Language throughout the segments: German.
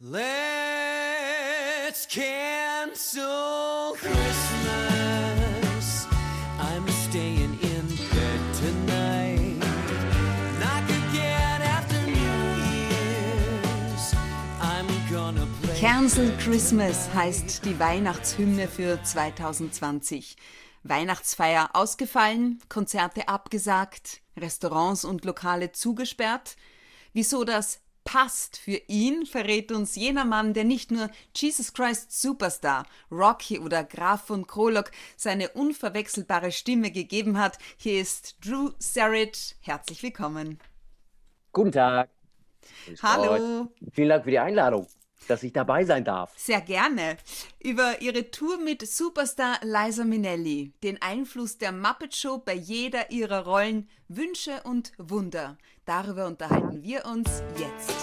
Let's cancel Christmas. I'm staying in bed tonight. Knock again after New Year's. I'm gonna play. Cancel Christmas heißt die Weihnachtshymne für 2020. Weihnachtsfeier ausgefallen, Konzerte abgesagt, Restaurants und Lokale zugesperrt. Wieso das passt für ihn, verrät uns jener Mann, der nicht nur Jesus Christ Superstar, Rocky oder Graf von Krolok seine unverwechselbare Stimme gegeben hat. Hier ist Drew Sarich. Herzlich willkommen. Guten Tag. Hallo. Vielen Dank für die Einladung, dass ich dabei sein darf. Sehr gerne. Über ihre Tour mit Superstar Liza Minnelli, den Einfluss der Muppet Show bei jeder ihrer Rollen, Wünsche und Wunder. Darüber unterhalten wir uns jetzt.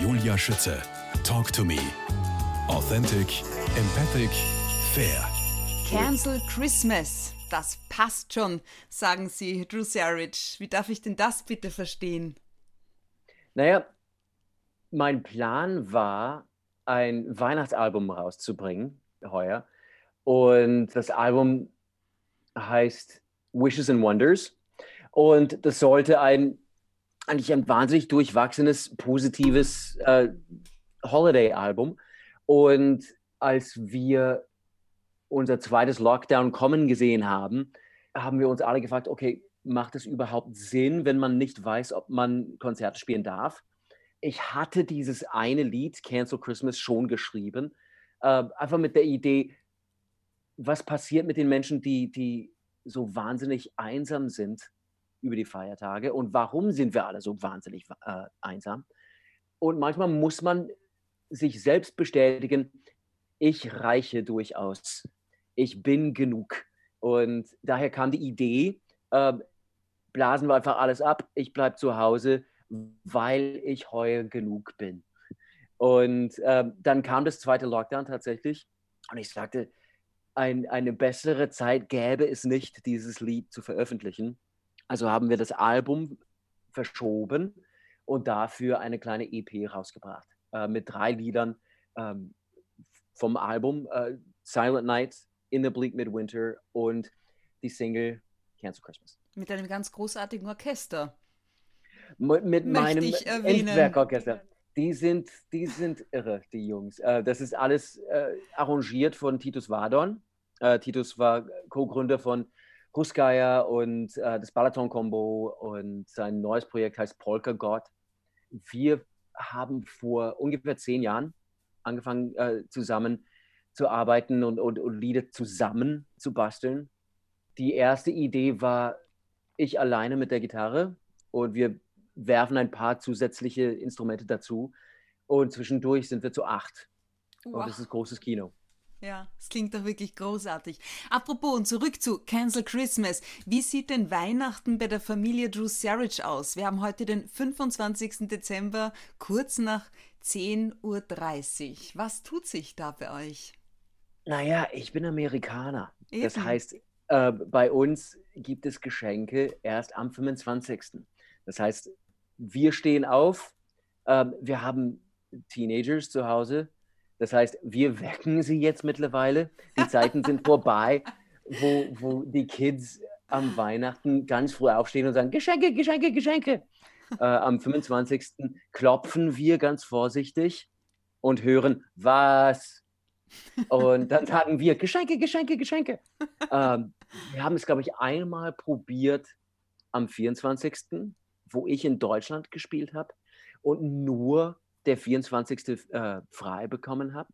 Julia Schütze. Talk to me. Authentic, empathic, fair. Cancel Christmas. Das passt schon, sagen Sie, Drew Sarich. Wie darf ich denn das bitte verstehen? Naja, mein Plan war, ein Weihnachtsalbum rauszubringen, heuer. Und das Album heißt Wishes and Wonders. Und das sollte ein eigentlich ein wahnsinnig durchwachsenes, positives äh, Holiday-Album. Und als wir unser zweites Lockdown kommen gesehen haben, haben wir uns alle gefragt, okay, macht es überhaupt Sinn, wenn man nicht weiß, ob man Konzerte spielen darf? Ich hatte dieses eine Lied, Cancel Christmas, schon geschrieben, äh, einfach mit der Idee, was passiert mit den Menschen, die, die so wahnsinnig einsam sind über die Feiertage und warum sind wir alle so wahnsinnig äh, einsam? Und manchmal muss man sich selbst bestätigen, ich reiche durchaus, ich bin genug. Und daher kam die Idee, äh, blasen wir einfach alles ab, ich bleibe zu Hause, weil ich heuer genug bin. Und äh, dann kam das zweite Lockdown tatsächlich und ich sagte, ein, eine bessere Zeit gäbe es nicht, dieses Lied zu veröffentlichen. Also haben wir das Album verschoben und dafür eine kleine EP rausgebracht äh, mit drei Liedern ähm, vom Album äh, Silent Night, In the Bleak Midwinter und die Single Cancel Christmas. Mit einem ganz großartigen Orchester. Mit, Möchte meinem. Endwerkorchester. Die sind, die sind irre, die Jungs. Äh, das ist alles äh, arrangiert von Titus Wadon. Äh, Titus war Co-Gründer von Ruskaya und das Balaton-Combo und sein neues Projekt heißt Polka God. Wir haben vor ungefähr zehn Jahren angefangen, zusammen zu arbeiten und, und, und Lieder zusammen zu basteln. Die erste Idee war ich alleine mit der Gitarre und wir werfen ein paar zusätzliche Instrumente dazu und zwischendurch sind wir zu acht. Und Wow. das ist großes Kino. Ja, es klingt doch wirklich großartig. Apropos und zurück zu Cancel Christmas. Wie sieht denn Weihnachten bei der Familie Drew Sarich aus? Wir haben heute den 25. Dezember, kurz nach 10.30 Uhr. Was tut sich da bei euch? Naja, ich bin Amerikaner. Das Eben. heißt, äh, bei uns gibt es Geschenke erst am 25. Das heißt, wir stehen auf, ähm, wir haben Teenagers zu Hause. Das heißt, wir wecken sie jetzt mittlerweile. Die Zeiten sind vorbei, wo, wo die Kids am Weihnachten ganz früh aufstehen und sagen, Geschenke, Geschenke, Geschenke. Äh, am 25. klopfen wir ganz vorsichtig und hören, was? Und dann sagen wir, Geschenke, Geschenke, Geschenke. Ähm, wir haben es, glaube ich, einmal probiert am 24., wo ich in Deutschland gespielt habe und nur der 24. Äh, frei bekommen habe.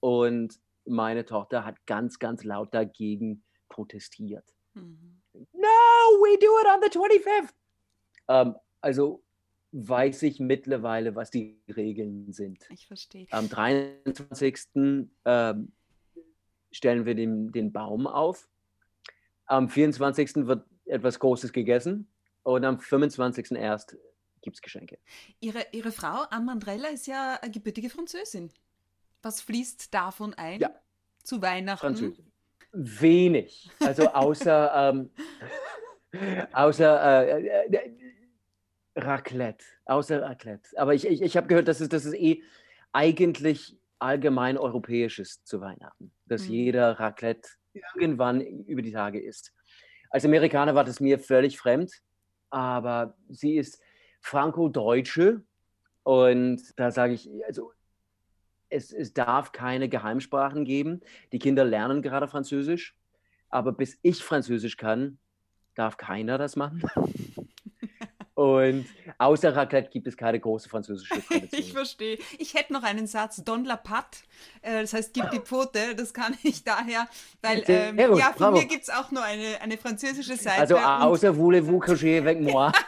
Und meine Tochter hat ganz, ganz laut dagegen protestiert. Mhm. No, we do it on the 25th. Ähm, also weiß ich mittlerweile, was die Regeln sind. Ich verstehe. Am 23. Ähm, stellen wir den, den Baum auf. Am 24. wird etwas Großes gegessen und am 25. erst gibt es Geschenke. Ihre, Ihre Frau, Anne Mandrella, ist ja eine gebürtige Französin. Was fließt davon ein? Ja. Zu Weihnachten? Französin. Wenig. Also außer, ähm, außer äh, äh, Raclette. Außer Raclette. Aber ich, ich, ich habe gehört, dass es, dass es eh eigentlich allgemein europäisches zu Weihnachten, dass Mhm. jeder Raclette irgendwann über die Tage isst. Als Amerikaner war das mir völlig fremd, aber sie ist Franco-Deutsche und da sage ich, also es, es darf keine Geheimsprachen geben. Die Kinder lernen gerade Französisch, aber bis ich Französisch kann, darf keiner das machen. Und außer Raclette gibt es keine große französische Ich Tradition. verstehe. Ich hätte noch einen Satz, Don la Patte, äh, das heißt, gib die Pfote, das kann ich daher, weil, ähm, gut, ja, von bravo. mir gibt es auch nur eine, eine französische Seite. Also und- außer voulez-vous coucher avec moi?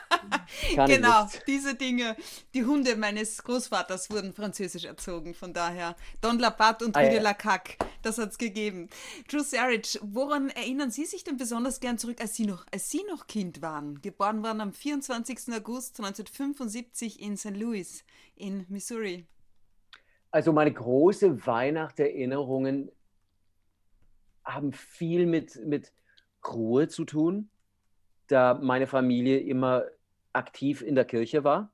Ich Genau, diese Dinge. Die Hunde meines Großvaters wurden französisch erzogen, von daher Don la Patte und Ah, Rue de la Caque, das hat es gegeben. Drew Sarich, woran erinnern Sie sich denn besonders gern zurück, als Sie noch, als Sie noch Kind waren? Geboren waren am 24. August 1975 in St. Louis in Missouri. Also meine große Weihnachtserinnerungen haben viel mit, mit Ruhe zu tun, da meine Familie immer aktiv in der Kirche war,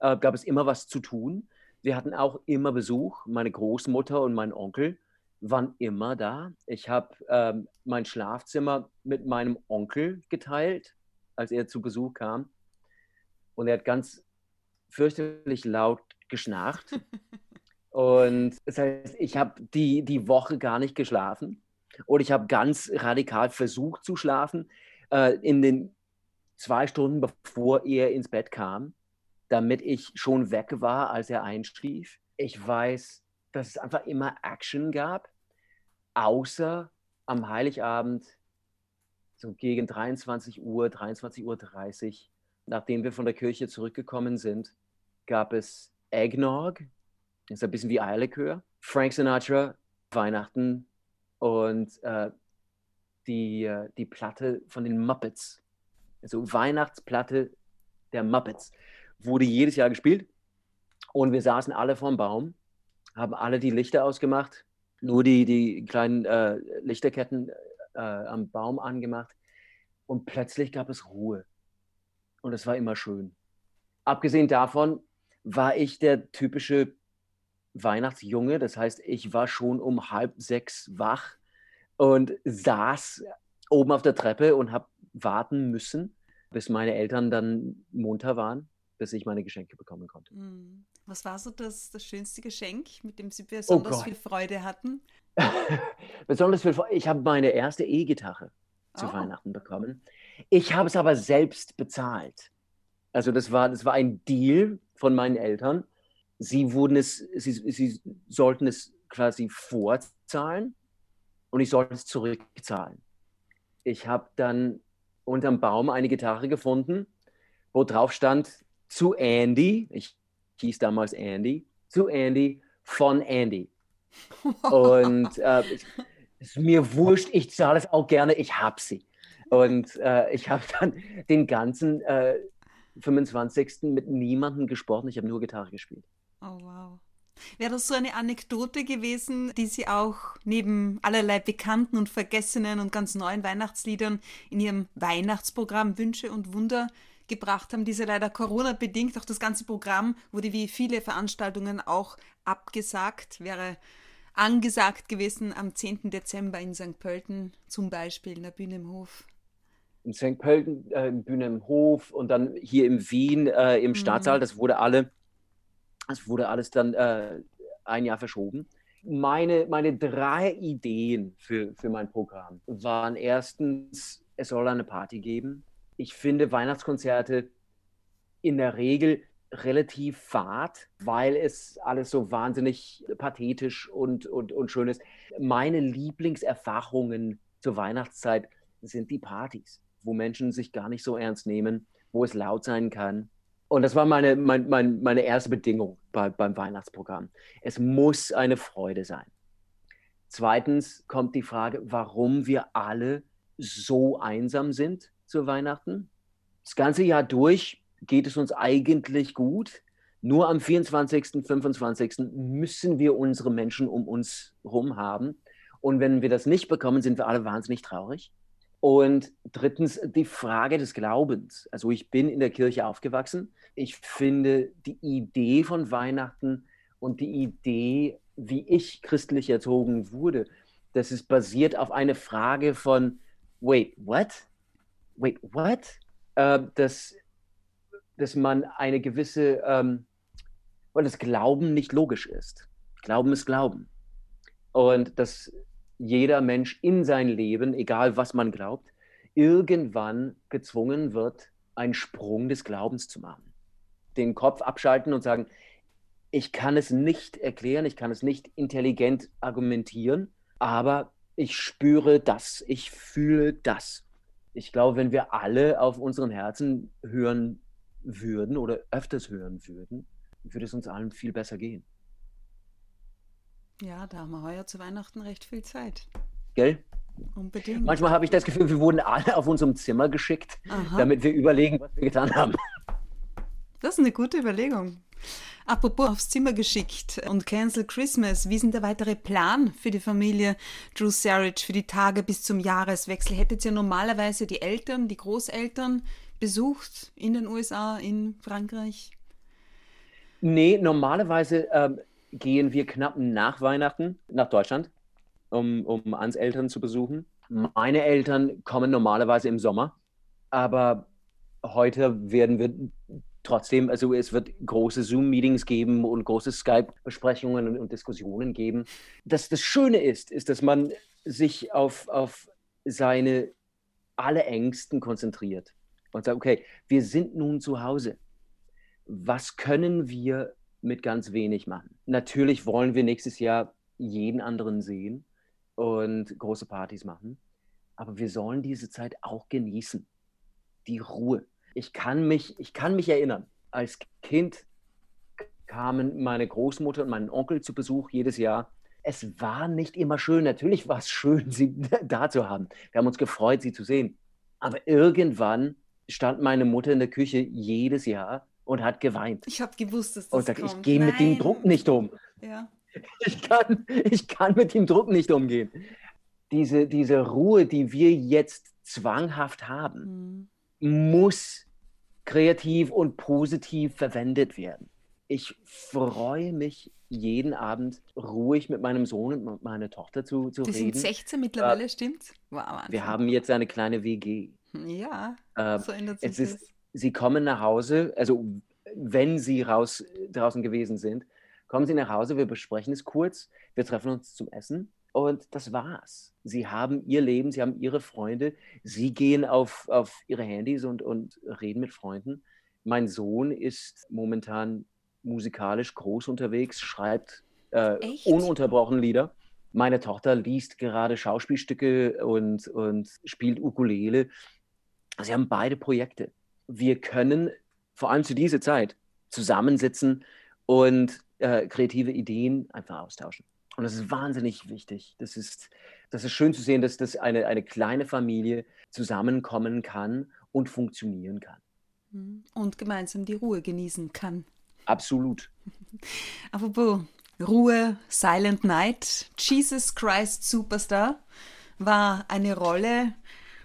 äh, gab es immer was zu tun. Wir hatten auch immer Besuch. Meine Großmutter und mein Onkel waren immer da. Ich habe ähm, mein Schlafzimmer mit meinem Onkel geteilt, als er zu Besuch kam. Und er hat ganz fürchterlich laut geschnarcht. Und das heißt, ich habe die, die Woche gar nicht geschlafen. Und ich habe ganz radikal versucht zu schlafen äh, in den zwei Stunden, bevor er ins Bett kam, damit ich schon weg war, als er einschlief. Ich weiß, dass es einfach immer Action gab, außer am Heiligabend, so gegen 23 Uhr, 23.30 Uhr, nachdem wir von der Kirche zurückgekommen sind, gab es Eggnog, das ist ein bisschen wie Eierlikör, Frank Sinatra, Weihnachten. Und äh, die, äh, die Platte von den Muppets. Also Weihnachtsplatte der Muppets. Wurde jedes Jahr gespielt. Und wir saßen alle vorm Baum, haben alle die Lichter ausgemacht, nur die, die kleinen äh, Lichterketten äh, am Baum angemacht. Und plötzlich gab es Ruhe und es war immer schön. Abgesehen davon war ich der typische Weihnachtsjunge, das heißt, ich war schon um halb sechs wach und saß oben auf der Treppe und habe warten müssen, bis meine Eltern dann munter waren, bis ich meine Geschenke bekommen konnte. Hm. Was war so das, das schönste Geschenk, mit dem Sie besonders Gott. viel Freude hatten? Besonders viel, ich habe meine erste E-Gitarre zu Oh. Weihnachten bekommen. Ich habe es aber selbst bezahlt. Also das war, das war ein Deal von meinen Eltern. Sie wurden es, sie, sie sollten es quasi vorzahlen und ich sollte es zurückzahlen. Ich habe dann unterm Baum eine Gitarre gefunden, wo drauf stand zu Andy, ich hieß damals Andy, zu Andy von Andy. Und äh, ich, ist mir wurscht, ich zahle es auch gerne, ich habe sie. Und äh, ich habe dann den ganzen äh, 25. mit niemandem gesprochen, ich habe nur Gitarre gespielt. Oh, wow. Wäre das so eine Anekdote gewesen, die Sie auch neben allerlei bekannten und vergessenen und ganz neuen Weihnachtsliedern in Ihrem Weihnachtsprogramm Wünsche und Wunder gebracht haben, diese leider Corona-bedingt, auch das ganze Programm wurde wie viele Veranstaltungen auch abgesagt, wäre angesagt gewesen am 10. Dezember in St. Pölten, zum Beispiel in der Bühne im Hof. In St. Pölten, äh, Bühne im Hof und dann hier in Wien äh, im Mhm. Stadtsaal, das wurde alle, das wurde alles dann äh, ein Jahr verschoben. Meine, meine drei Ideen für, für mein Programm waren erstens, es soll eine Party geben. Ich finde Weihnachtskonzerte in der Regel relativ fad, weil es alles so wahnsinnig pathetisch und, und, und schön ist. Meine Lieblingserfahrungen zur Weihnachtszeit sind die Partys, wo Menschen sich gar nicht so ernst nehmen, wo es laut sein kann. Und das war meine, mein, mein, meine erste Bedingung bei, beim Weihnachtsprogramm. Es muss eine Freude sein. Zweitens kommt die Frage, warum wir alle so einsam sind zu Weihnachten. Das ganze Jahr durch geht es uns eigentlich gut. Nur am 24., 25. müssen wir unsere Menschen um uns herum haben. Und wenn wir das nicht bekommen, sind wir alle wahnsinnig traurig. Und drittens die Frage des Glaubens. Also ich bin in der Kirche aufgewachsen. Ich finde die Idee von Weihnachten Und die Idee, wie ich christlich erzogen wurde, das ist basiert auf eine Frage von, wait, what? Wait, what? Äh, dass, dass man eine gewisse, ähm, weil das Glauben nicht logisch ist. Glauben ist Glauben. Und dass jeder Mensch in sein Leben, egal was man glaubt, irgendwann gezwungen wird, einen Sprung des Glaubens zu machen. Den Kopf abschalten und sagen, ich kann es nicht erklären, ich kann es nicht intelligent argumentieren, aber ich spüre das, ich fühle das. Ich glaube, wenn wir alle auf unseren Herzen hören würden oder öfters hören würden, würde es uns allen viel besser gehen. Ja, da haben wir heuer zu Weihnachten recht viel Zeit. Gell? Unbedingt. Manchmal habe ich das Gefühl, wir wurden alle auf unserem Zimmer geschickt, Aha. damit wir überlegen, was wir getan haben. Das ist eine gute Überlegung. Apropos aufs Zimmer geschickt und Cancel Christmas. Wie ist denn der weitere Plan für die Familie Drew Sarich für die Tage bis zum Jahreswechsel? Hättet ihr normalerweise die Eltern, die Großeltern besucht in den USA, in Frankreich? Nee, normalerweise ähm, gehen wir knapp nach Weihnachten nach Deutschland, um, um Ans Eltern zu besuchen. Meine Eltern kommen normalerweise im Sommer, aber heute werden wir trotzdem, also es wird große Zoom-Meetings geben und große Skype-Besprechungen und, Diskussionen geben. Das, das Schöne ist, ist, dass man sich auf, auf seine alle Ängsten konzentriert und sagt, okay, wir sind nun zu Hause was können wir mit ganz wenig machen? Natürlich wollen wir nächstes Jahr jeden anderen sehen und große Partys machen, aber wir sollen diese Zeit auch genießen. Die Ruhe. Ich kann mich, ich kann mich erinnern, als Kind kamen meine Großmutter und mein Onkel zu Besuch jedes Jahr. Es war nicht immer schön. Natürlich war es schön, sie da zu haben. Wir haben uns gefreut, sie zu sehen. Aber irgendwann stand meine Mutter in der Küche jedes Jahr und hat geweint. Ich habe gewusst, dass das und sagt, kommt. ich gehe mit dem Druck nicht um. Ja. Ich, kann, ich kann mit dem Druck nicht umgehen. Diese, diese Ruhe, die wir jetzt zwanghaft haben, Mhm. muss kreativ und positiv verwendet werden. Ich freue mich jeden Abend ruhig mit meinem Sohn und meiner Tochter zu, zu Die sind reden. 16 mittlerweile, stimmt's? Wow, Wahnsinn. Wir haben jetzt eine kleine WG. Ja, Äh, so ändert sich es ist, das. sie kommen nach Hause, also wenn sie raus draußen gewesen sind, kommen sie nach Hause, wir besprechen es kurz, wir treffen uns zum Essen und das war's. Sie haben ihr Leben, sie haben ihre Freunde, sie gehen auf, auf ihre Handys und, und reden mit Freunden. Mein Sohn ist momentan musikalisch groß unterwegs, schreibt äh, ununterbrochen Lieder. Meine Tochter liest gerade Schauspielstücke und, und spielt Ukulele. Sie haben beide Projekte. Wir können vor allem zu dieser Zeit zusammensitzen und äh, kreative Ideen einfach austauschen. Und das ist wahnsinnig wichtig. Das ist, das ist schön zu sehen, dass das eine, eine kleine Familie zusammenkommen kann und funktionieren kann. Mhm. Und gemeinsam die Ruhe genießen kann. Absolut. Apropos Ruhe, Silent Night, Jesus Christ Superstar war eine Rolle.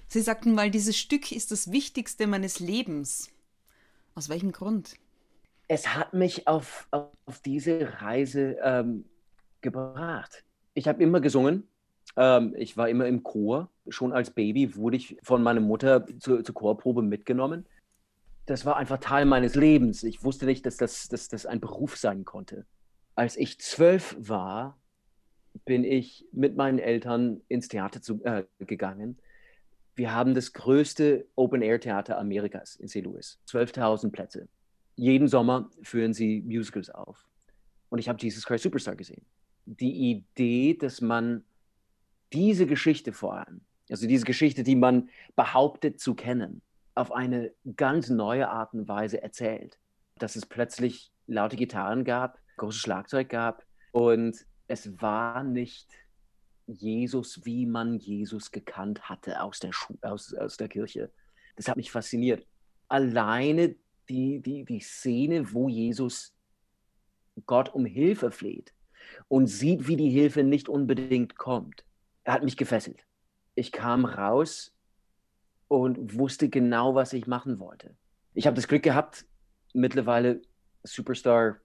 Sie sagten mal, dieses Stück ist das Wichtigste meines Lebens. Aus welchem Grund? Es hat mich auf, auf diese Reise ähm, gebracht. Ich habe immer gesungen. Ähm, ich war immer im Chor. Schon als Baby wurde ich von meiner Mutter zur, zur Chorprobe mitgenommen. Das war einfach Teil meines Lebens. Ich wusste nicht, dass das, dass das ein Beruf sein konnte. Als ich zwölf war, bin ich mit meinen Eltern ins Theater zu, äh, gegangen. Wir haben das größte Open-Air-Theater Amerikas in St. Louis. 12.000 Plätze. Jeden Sommer führen sie Musicals auf. Und ich habe Jesus Christ Superstar gesehen. Die Idee, dass man diese Geschichte vor allem, also diese Geschichte, die man behauptet zu kennen, auf eine ganz neue Art und Weise erzählt. Dass es plötzlich laute Gitarren gab, großes Schlagzeug gab und es war nicht Jesus, wie man Jesus gekannt hatte aus der, Schu aus, aus der Kirche. Das hat mich fasziniert. Alleine die, die, die Szene, wo Jesus Gott um Hilfe fleht und sieht, wie die Hilfe nicht unbedingt kommt, hat mich gefesselt. Ich kam raus und wusste genau, was ich machen wollte. Ich habe das Glück gehabt, mittlerweile Superstar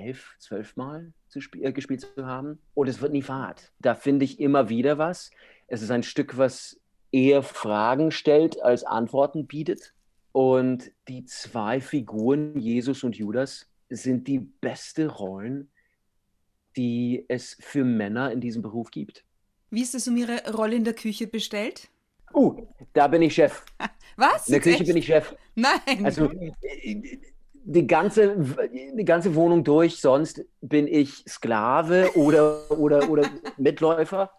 elf, zwölf Mal zu äh, gespielt zu haben. Und es wird nie fad. Da finde ich immer wieder was. Es ist ein Stück, was eher Fragen stellt, als Antworten bietet. Und die zwei Figuren, Jesus und Judas, sind die beste Rollen, die es für Männer in diesem Beruf gibt. Wie ist es um Ihre Rolle in der Küche bestellt? Uh, da bin ich Chef. Was? In der Küche echt? bin ich Chef. Nein. Also die ganze, die ganze Wohnung durch, sonst bin ich Sklave oder, oder, oder Mitläufer.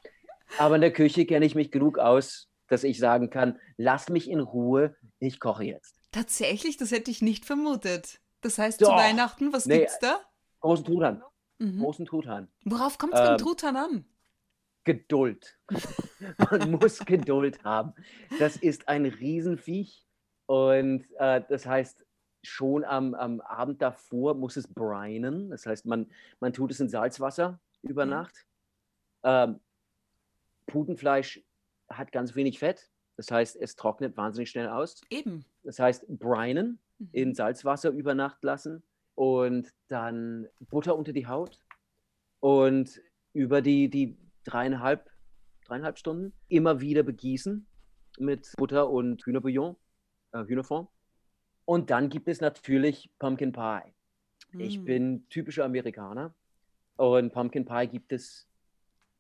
Aber in der Küche kenne ich mich genug aus, dass ich sagen kann, lass mich in Ruhe, ich koche jetzt. Tatsächlich, das hätte ich nicht vermutet. Das heißt, zu Doch. Weihnachten, was Nee. gibt's da? Großen Truthahn. Mhm. Großen Truthahn. Worauf kommt es beim Ähm, Truthahn an? Geduld. Man muss Geduld haben. Das ist ein Riesenviech. Und äh, das heißt, schon am, am Abend davor muss es brinen. Das heißt, man, man tut es in Salzwasser über Mhm. Nacht. Ähm, Putenfleisch hat ganz wenig Fett. Das heißt, es trocknet wahnsinnig schnell aus. Eben. Das heißt, brinen, Mhm. in Salzwasser über Nacht lassen und dann Butter unter die Haut und über die, die dreieinhalb, dreieinhalb Stunden immer wieder begießen mit Butter und Hühnerbouillon, äh, Hühnerfond. Und dann gibt es natürlich Pumpkin Pie. Ich Mm. bin typischer Amerikaner und Pumpkin Pie gibt es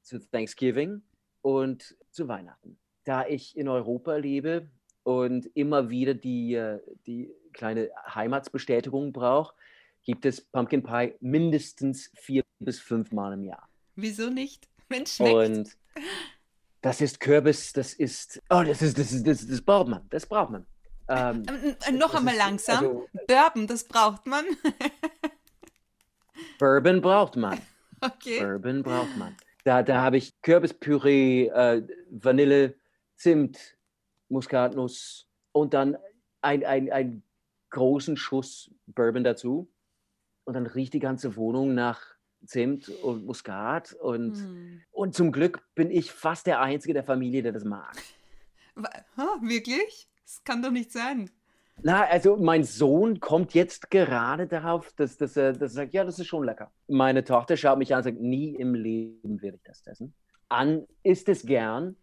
zu Thanksgiving und zu Weihnachten. Da ich in Europa lebe und immer wieder die, äh, die kleine Heimatsbestätigung brauche, gibt es Pumpkin Pie mindestens vier bis fünf Mal im Jahr. Wieso nicht? Mensch, schmeckt. Und das ist Kürbis, das ist, oh, das ist, das ist, das, das braucht man, das braucht man. Ähm, Ähm, äh, noch einmal langsam. also- Bourbon, das braucht man. Bourbon braucht man. Okay. Bourbon braucht man. Da, da habe ich Kürbispüree, äh, Vanille, Zimt, Muskatnuss und dann ein, ein, einen großen Schuss Bourbon dazu. Und dann riecht die ganze Wohnung nach Zimt und Muskat. Und, Hm. und zum Glück bin ich fast der Einzige der Familie, der das mag. Ha, wirklich? Das kann doch nicht sein. Na, also mein Sohn kommt jetzt gerade darauf, dass, dass, er, dass er sagt, ja, das ist schon lecker. Meine Tochter schaut mich an und sagt, nie im Leben werde ich das essen. An isst es gern,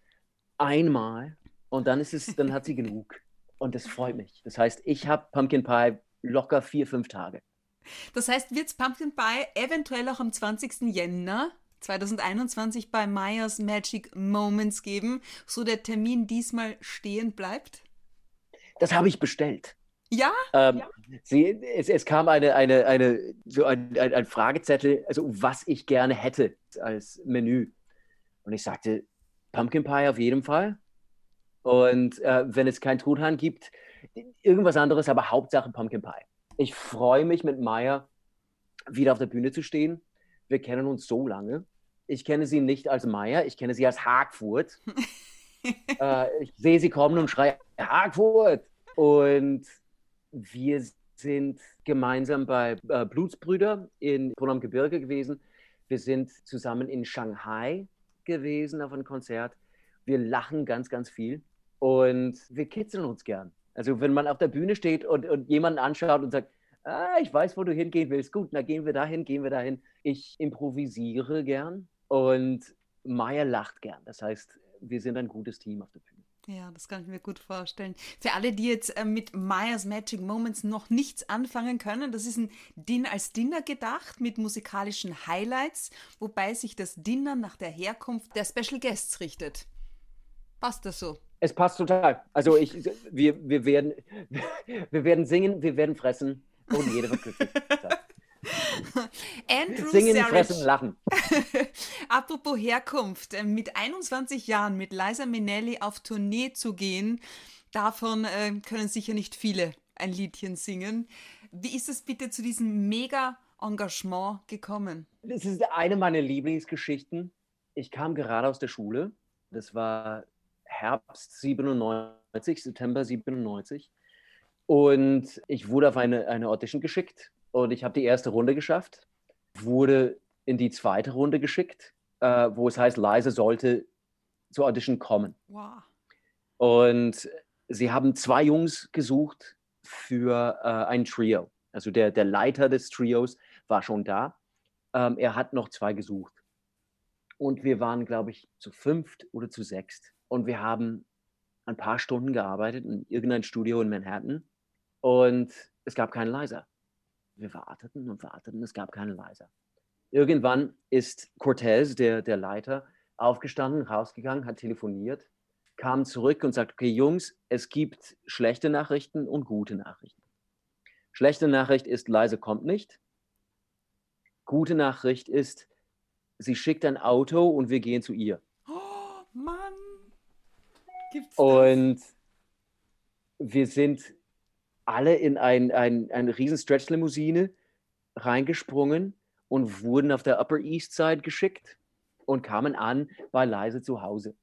einmal und dann ist es, dann hat sie genug. Und das freut mich. Das heißt, ich habe Pumpkin Pie locker vier, fünf Tage. Das heißt, wird's Pumpkin Pie eventuell auch am 20. Jänner 2021 bei Myers Magic Moments geben, so der Termin diesmal stehen bleibt? Das habe ich bestellt. Ja? Ähm, sie, es, es kam eine, eine, eine, so ein, ein, ein Fragezettel, also was ich gerne hätte als Menü. Und ich sagte, Pumpkin Pie auf jeden Fall. Und äh, wenn es kein Truthahn gibt, irgendwas anderes, aber Hauptsache Pumpkin Pie. Ich freue mich mit Maya wieder auf der Bühne zu stehen. Wir kennen uns so lange. Ich kenne sie nicht als Maya, ich kenne sie als Hagfurt. äh, ich sehe sie kommen und schreie, Hagfurt! Und wir sind gemeinsam bei äh, Blutsbrüder in Brunn am Gebirge gewesen. Wir sind zusammen in Shanghai gewesen auf einem Konzert. Wir lachen ganz, ganz viel und wir kitzeln uns gern. Also wenn man auf der Bühne steht und, und jemanden anschaut und sagt, ah, ich weiß, wo du hingehen willst, gut, na gehen wir dahin, gehen wir dahin. Ich improvisiere gern und Maya lacht gern. Das heißt, wir sind ein gutes Team auf der Bühne. Ja, das kann ich mir gut vorstellen. Für alle, die jetzt äh, mit Myers Magic Moments noch nichts anfangen können, das ist ein Dinner als Dinner gedacht mit musikalischen Highlights, wobei sich das Dinner nach der Herkunft der Special Guests richtet. Passt das so? Es passt total. Also ich, wir, wir, werden, wir werden singen, wir werden fressen und jeder wird glücklich. Andrew Singen, Sarich. fressen, lachen. Apropos Herkunft, äh, mit 21 Jahren mit Liza Minnelli auf Tournee zu gehen, davon äh, können sicher nicht viele ein Liedchen singen. Wie ist es bitte zu diesem Mega-Engagement gekommen? Das ist eine meiner Lieblingsgeschichten. Ich kam gerade aus der Schule. Das war Herbst 97, September 97. Und ich wurde auf eine, eine Audition geschickt und ich habe die erste Runde geschafft. Wurde in die zweite Runde geschickt, äh, wo es heißt, Liza sollte zur Audition kommen. Wow. Und sie haben zwei Jungs gesucht für äh, ein Trio. Also der, der Leiter des Trios war schon da. Ähm, er hat noch zwei gesucht. Und wir waren, glaube ich, zu fünft oder zu sechst. Und wir haben ein paar Stunden gearbeitet in irgendein Studio in Manhattan. Und es gab keinen Leiser. Wir warteten und warteten, es gab keinen Leiser. Irgendwann ist Cortez, der, der Leiter, aufgestanden, rausgegangen, hat telefoniert, kam zurück und sagt, okay Jungs, es gibt schlechte Nachrichten und gute Nachrichten. Schlechte Nachricht ist, Leise kommt nicht. Gute Nachricht ist, sie schickt ein Auto und wir gehen zu ihr. Oh, Mann. Gibt's das? Und wir sind alle in ein, ein, eine riesen Stretch-Limousine reingesprungen und wurden auf der Upper East Side geschickt und kamen an bei Leise zu Hause.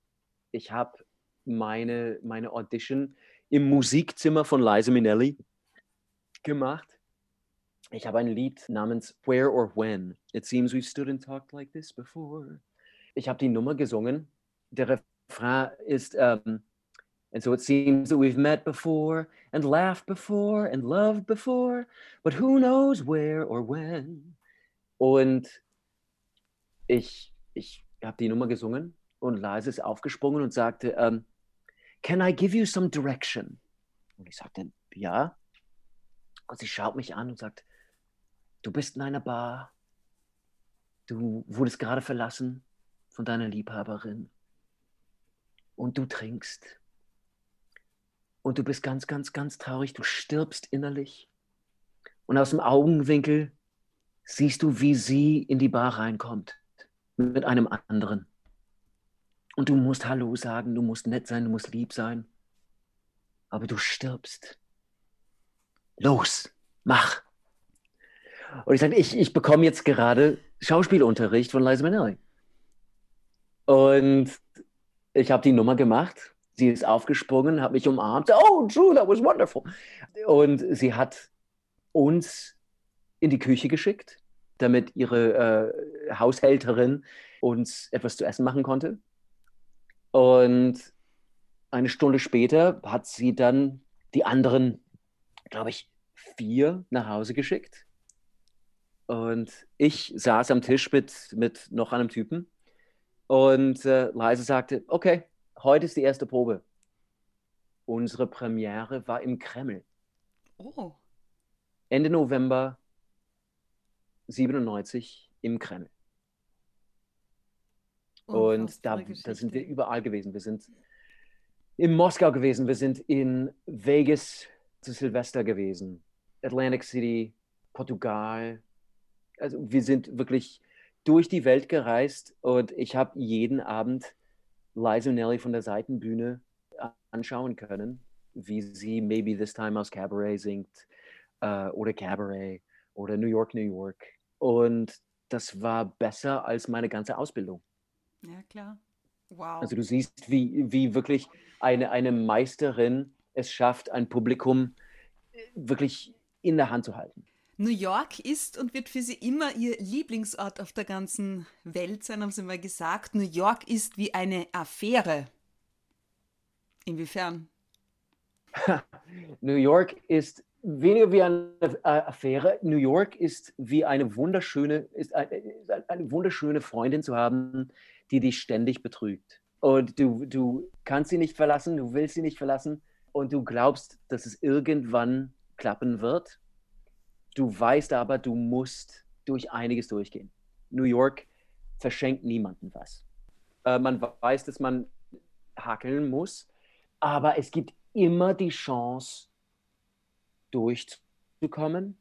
Ich habe meine, meine Audition im Musikzimmer von Liza Minnelli gemacht. Ich habe ein Lied namens Where or When. It seems we've stood and talked like this before. Ich habe die Nummer gesungen. Der Refrain ist ähm, And so it seems that we've met before and laughed before and loved before, but who knows where or when. Und ich, ich habe die Nummer gesungen und Lise ist aufgesprungen und sagte, ähm, Can I give you some direction? Und ich sagte, ja. Und sie schaut mich an und sagt, du bist in einer Bar, du wurdest gerade verlassen von deiner Liebhaberin und du trinkst und du bist ganz, ganz, ganz traurig, du stirbst innerlich. Und aus dem Augenwinkel siehst du, wie sie in die Bar reinkommt mit einem anderen. Und du musst Hallo sagen, du musst nett sein, du musst lieb sein. Aber du stirbst. Los, mach. Und ich sage, ich, ich bekomme jetzt gerade Schauspielunterricht von Liza Minnelli. Und ich habe die Nummer gemacht Sie ist aufgesprungen, hat mich umarmt. Oh, Drew, that was wonderful. Und sie hat uns in die Küche geschickt, damit ihre äh, Haushälterin uns etwas zu essen machen konnte. Und eine Stunde später hat sie dann die anderen, glaube ich, vier nach Hause geschickt. Und ich saß am Tisch mit, mit noch einem Typen. Und äh, Leise sagte, okay, heute ist die erste Probe. Unsere Premiere war im Kreml. Oh. Ende November 97 im Kreml. Und da, da sind wir überall gewesen. Wir sind in Moskau gewesen, wir sind in Vegas zu Silvester gewesen, Atlantic City, Portugal. Also wir sind wirklich durch die Welt gereist und ich habe jeden Abend Liza Minnelli von der Seitenbühne anschauen können, wie sie Maybe This Time aus Cabaret singt äh, oder Cabaret oder New York, New York. Und das war besser als meine ganze Ausbildung. Ja, klar. Wow. Also du siehst, wie, wie wirklich eine, eine Meisterin es schafft, ein Publikum wirklich in der Hand zu halten. New York ist und wird für sie immer ihr Lieblingsort auf der ganzen Welt sein, haben sie mal gesagt. New York ist wie eine Affäre. Inwiefern? New York ist weniger wie eine Affäre. New York ist wie eine wunderschöne, ist ein- ist ein- eine wunderschöne Freundin zu haben, die dich ständig betrügt. Und du, du kannst sie nicht verlassen, du willst sie nicht verlassen und du glaubst, dass es irgendwann klappen wird. Du weißt aber, du musst durch einiges durchgehen. New York verschenkt niemandem was. Äh, man weiß, dass man hackeln muss, aber es gibt immer die Chance, durchzukommen.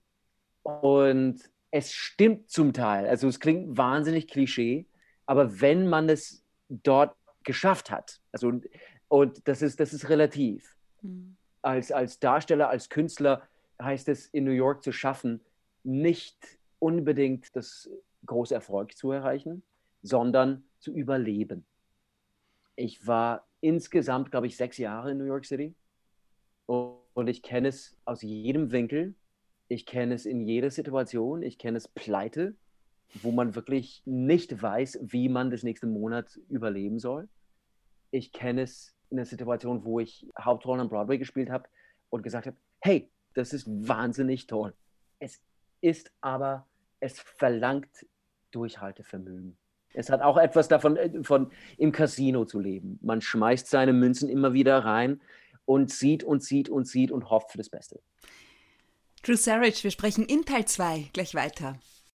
Und es stimmt zum Teil. Also es klingt wahnsinnig Klischee, aber wenn man es dort geschafft hat, also und das ist, das ist relativ. Hm. Als, als Darsteller, als Künstler heißt es, in New York zu schaffen, nicht unbedingt das große Erfolg zu erreichen, sondern zu überleben. Ich war insgesamt, glaube ich, sechs Jahre in New York City und ich kenne es aus jedem Winkel. Ich kenne es in jeder Situation. Ich kenne es pleite, wo man wirklich nicht weiß, wie man das nächste Monat überleben soll. Ich kenne es in der Situation, wo ich Hauptrollen am Broadway gespielt habe und gesagt habe, hey, das ist wahnsinnig toll. Es ist aber, es verlangt Durchhaltevermögen. Es hat auch etwas davon, äh, von im Casino zu leben. Man schmeißt seine Münzen immer wieder rein und sieht und sieht und sieht und hofft für das Beste. Drew Sarich, wir sprechen in Teil 2 gleich weiter.